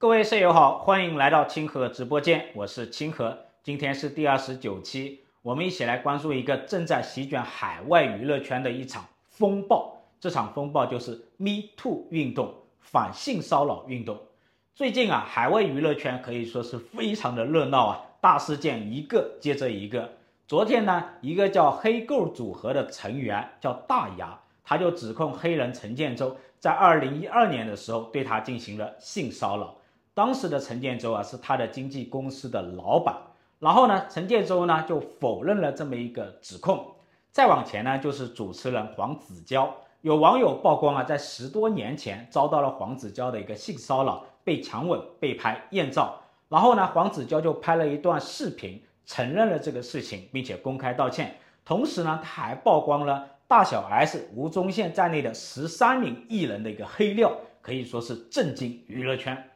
各位舍友好，欢迎来到清河直播间，我是清河。今天是第二十九期，我们一起来关注一个正在席卷海外娱乐圈的一场风暴。这场风暴就是 Me Too 运动，反性骚扰运动。最近啊，海外娱乐圈可以说是非常的热闹啊，大事件一个接着一个。昨天呢，一个叫黑 Girl 组合的成员叫大牙，他就指控黑人陈建州在二零一二年的时候对他进行了性骚扰。当时的陈建州啊是他的经纪公司的老板，然后呢，陈建州呢就否认了这么一个指控。再往前呢，就是主持人黄子佼，有网友曝光啊，在十多年前遭到了黄子佼的一个性骚扰，被强吻、被拍艳照，然后呢，黄子佼就拍了一段视频，承认了这个事情，并且公开道歉。同时呢，他还曝光了大小 S、吴宗宪在内的十三名艺人的一个黑料，可以说是震惊娱乐圈。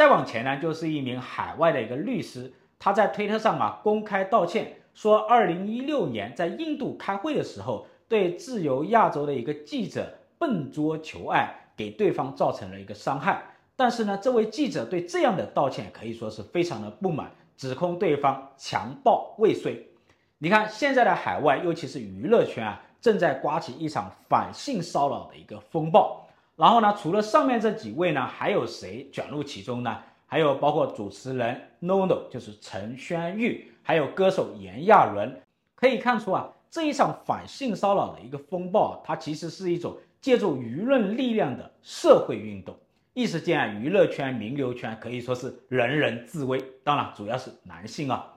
再往前呢，就是一名海外的一个律师，他在推特上啊公开道歉，说二零一六年在印度开会的时候，对自由亚洲的一个记者笨拙求爱，给对方造成了一个伤害。但是呢，这位记者对这样的道歉可以说是非常的不满，指控对方强暴未遂。你看现在的海外，尤其是娱乐圈啊，正在刮起一场反性骚扰的一个风暴。然后呢，除了上面这几位呢，还有谁卷入其中呢？还有包括主持人 NONO，就是陈轩玉，还有歌手炎亚纶。可以看出啊，这一场反性骚扰的一个风暴，它其实是一种借助舆论力量的社会运动。一时间啊，娱乐圈、名流圈可以说是人人自危。当然，主要是男性啊。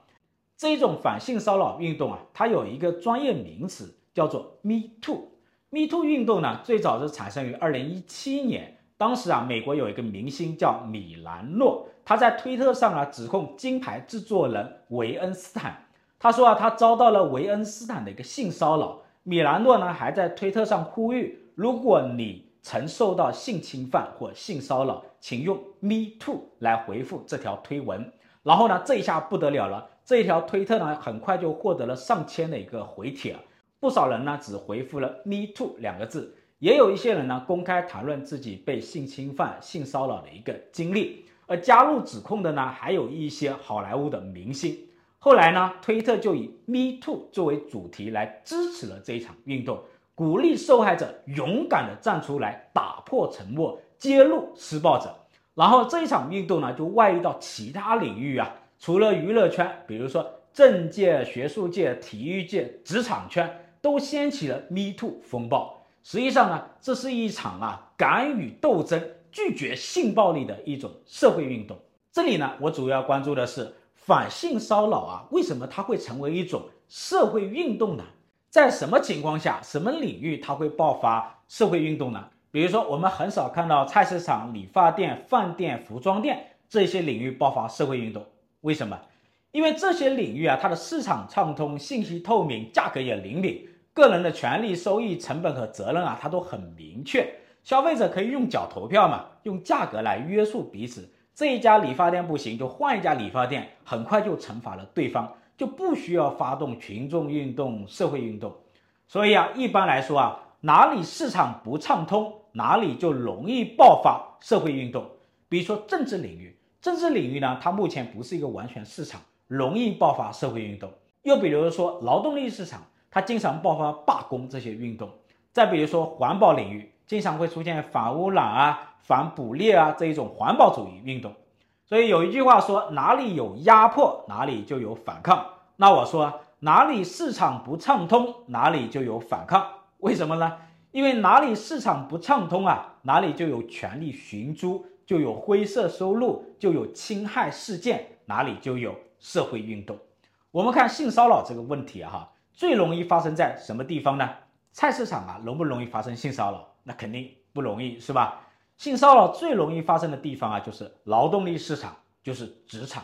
这种反性骚扰运动啊，它有一个专业名词叫做 Me Too。Me Too 运动呢，最早是产生于二零一七年。当时啊，美国有一个明星叫米兰诺，他在推特上啊指控金牌制作人韦恩斯坦。他说啊，他遭到了韦恩斯坦的一个性骚扰。米兰诺呢还在推特上呼吁，如果你曾受到性侵犯或性骚扰，请用 Me Too 来回复这条推文。然后呢，这一下不得了了，这一条推特呢很快就获得了上千的一个回帖。不少人呢只回复了 “me too” 两个字，也有一些人呢公开谈论自己被性侵犯、性骚扰的一个经历，而加入指控的呢还有一些好莱坞的明星。后来呢，推特就以 “me too” 作为主题来支持了这一场运动，鼓励受害者勇敢地站出来，打破沉默，揭露施暴者。然后这一场运动呢就外溢到其他领域啊，除了娱乐圈，比如说政界、学术界、体育界、职场圈。都掀起了 Me Too 风暴。实际上呢，这是一场啊敢于斗争、拒绝性暴力的一种社会运动。这里呢，我主要关注的是反性骚扰啊，为什么它会成为一种社会运动呢？在什么情况下、什么领域它会爆发社会运动呢？比如说，我们很少看到菜市场、理发店、饭店、服装店这些领域爆发社会运动，为什么？因为这些领域啊，它的市场畅通、信息透明、价格也灵敏。个人的权利、收益、成本和责任啊，它都很明确。消费者可以用脚投票嘛，用价格来约束彼此。这一家理发店不行，就换一家理发店，很快就惩罚了对方，就不需要发动群众运动、社会运动。所以啊，一般来说啊，哪里市场不畅通，哪里就容易爆发社会运动。比如说政治领域，政治领域呢，它目前不是一个完全市场，容易爆发社会运动。又比如说劳动力市场。它经常爆发罢工这些运动，再比如说环保领域，经常会出现反污染啊、反捕猎啊这一种环保主义运动。所以有一句话说，哪里有压迫，哪里就有反抗。那我说，哪里市场不畅通，哪里就有反抗。为什么呢？因为哪里市场不畅通啊，哪里就有权力寻租，就有灰色收入，就有侵害事件，哪里就有社会运动。我们看性骚扰这个问题啊，哈。最容易发生在什么地方呢？菜市场啊，容不容易发生性骚扰？那肯定不容易，是吧？性骚扰最容易发生的地方啊，就是劳动力市场，就是职场。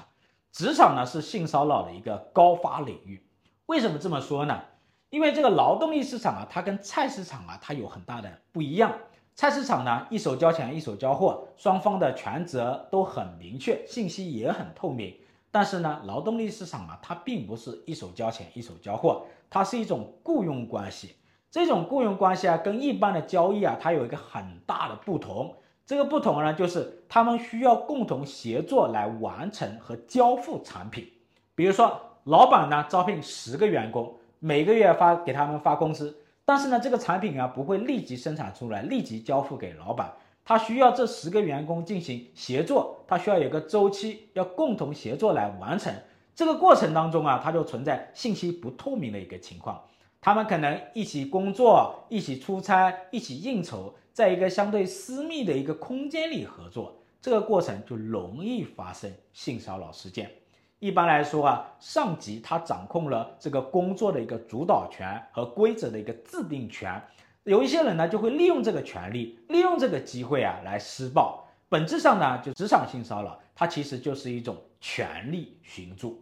职场呢是性骚扰的一个高发领域。为什么这么说呢？因为这个劳动力市场啊，它跟菜市场啊，它有很大的不一样。菜市场呢，一手交钱一手交货，双方的权责都很明确，信息也很透明。但是呢，劳动力市场啊，它并不是一手交钱一手交货，它是一种雇佣关系。这种雇佣关系啊，跟一般的交易啊，它有一个很大的不同。这个不同呢，就是他们需要共同协作来完成和交付产品。比如说，老板呢招聘十个员工，每个月发给他们发工资，但是呢，这个产品啊不会立即生产出来，立即交付给老板。他需要这十个员工进行协作，他需要有个周期，要共同协作来完成。这个过程当中啊，他就存在信息不透明的一个情况。他们可能一起工作、一起出差、一起应酬，在一个相对私密的一个空间里合作，这个过程就容易发生性骚扰事件。一般来说啊，上级他掌控了这个工作的一个主导权和规则的一个制定权。有一些人呢，就会利用这个权利，利用这个机会啊，来施暴。本质上呢，就职场性骚扰，它其实就是一种权力寻租。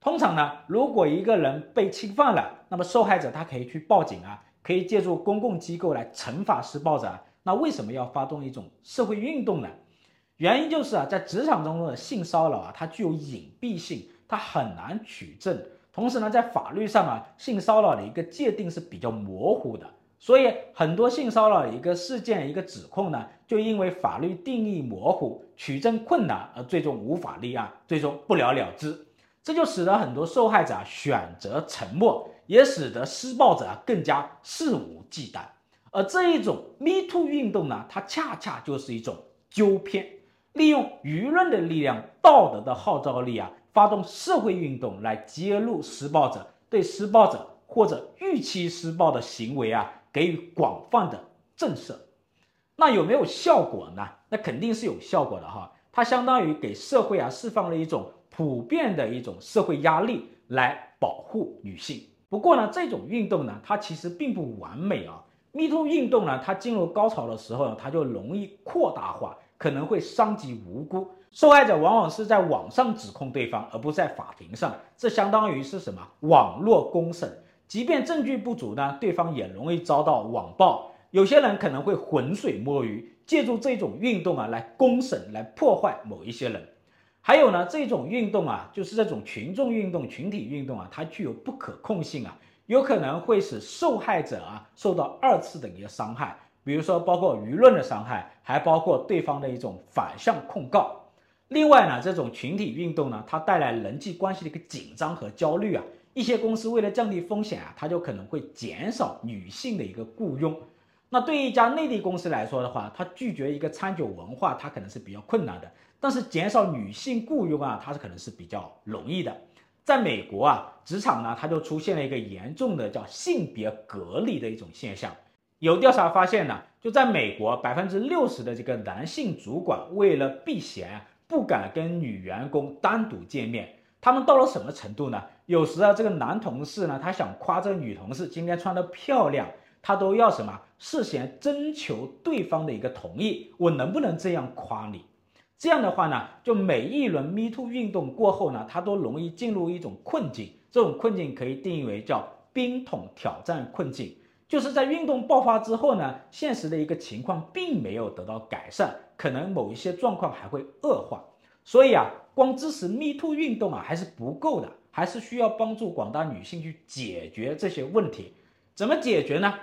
通常呢，如果一个人被侵犯了，那么受害者他可以去报警啊，可以借助公共机构来惩罚施暴者。那为什么要发动一种社会运动呢？原因就是啊，在职场中的性骚扰啊，它具有隐蔽性，它很难取证。同时呢，在法律上啊，性骚扰的一个界定是比较模糊的。所以很多性骚扰的一个事件、一个指控呢，就因为法律定义模糊、取证困难而最终无法立案，最终不了了之。这就使得很多受害者啊选择沉默，也使得施暴者啊更加肆无忌惮。而这一种 Me Too 运动呢，它恰恰就是一种纠偏，利用舆论的力量、道德的号召力啊，发动社会运动来揭露施暴者，对施暴者或者预期施暴的行为啊。给予广泛的震慑，那有没有效果呢？那肯定是有效果的哈，它相当于给社会啊释放了一种普遍的一种社会压力来保护女性。不过呢，这种运动呢，它其实并不完美啊。Me Too 运动呢，它进入高潮的时候呢，它就容易扩大化，可能会伤及无辜。受害者往往是在网上指控对方，而不是在法庭上，这相当于是什么？网络公审。即便证据不足呢，对方也容易遭到网暴。有些人可能会浑水摸鱼，借助这种运动啊来公审、来破坏某一些人。还有呢，这种运动啊，就是这种群众运动、群体运动啊，它具有不可控性啊，有可能会使受害者啊受到二次的一个伤害，比如说包括舆论的伤害，还包括对方的一种反向控告。另外呢，这种群体运动呢，它带来人际关系的一个紧张和焦虑啊。一些公司为了降低风险啊，它就可能会减少女性的一个雇佣。那对于一家内地公司来说的话，它拒绝一个餐酒文化，它可能是比较困难的。但是减少女性雇佣啊，它是可能是比较容易的。在美国啊，职场呢，它就出现了一个严重的叫性别隔离的一种现象。有调查发现呢，就在美国，百分之六十的这个男性主管为了避嫌，不敢跟女员工单独见面。他们到了什么程度呢？有时啊，这个男同事呢，他想夸这个女同事今天穿得漂亮，他都要什么事先征求对方的一个同意，我能不能这样夸你？这样的话呢，就每一轮 Me Too 运动过后呢，他都容易进入一种困境。这种困境可以定义为叫冰桶挑战困境，就是在运动爆发之后呢，现实的一个情况并没有得到改善，可能某一些状况还会恶化。所以啊，光支持 Me Too 运动啊还是不够的，还是需要帮助广大女性去解决这些问题。怎么解决呢？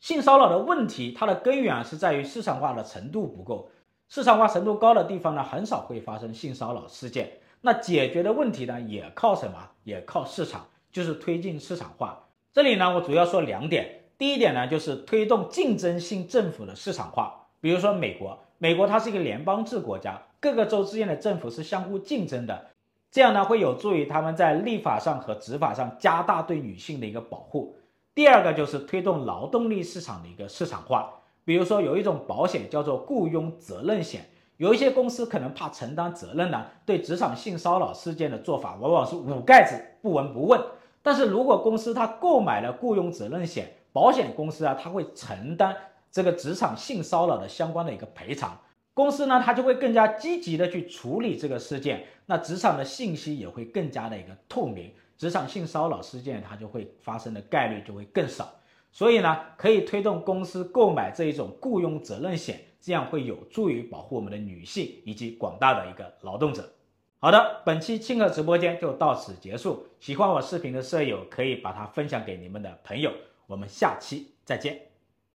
性骚扰的问题，它的根源是在于市场化的程度不够。市场化程度高的地方呢，很少会发生性骚扰事件。那解决的问题呢，也靠什么？也靠市场，就是推进市场化。这里呢，我主要说两点。第一点呢，就是推动竞争性政府的市场化。比如说美国，美国它是一个联邦制国家。各个州之间的政府是相互竞争的，这样呢会有助于他们在立法上和执法上加大对女性的一个保护。第二个就是推动劳动力市场的一个市场化，比如说有一种保险叫做雇佣责任险，有一些公司可能怕承担责任呢，对职场性骚扰事件的做法往往是捂盖子不闻不问。但是如果公司它购买了雇佣责任险，保险公司啊它会承担这个职场性骚扰的相关的一个赔偿。公司呢，它就会更加积极的去处理这个事件，那职场的信息也会更加的一个透明，职场性骚扰事件它就会发生的概率就会更少，所以呢，可以推动公司购买这一种雇佣责任险，这样会有助于保护我们的女性以及广大的一个劳动者。好的，本期清河直播间就到此结束，喜欢我视频的舍友可以把它分享给你们的朋友，我们下期再见。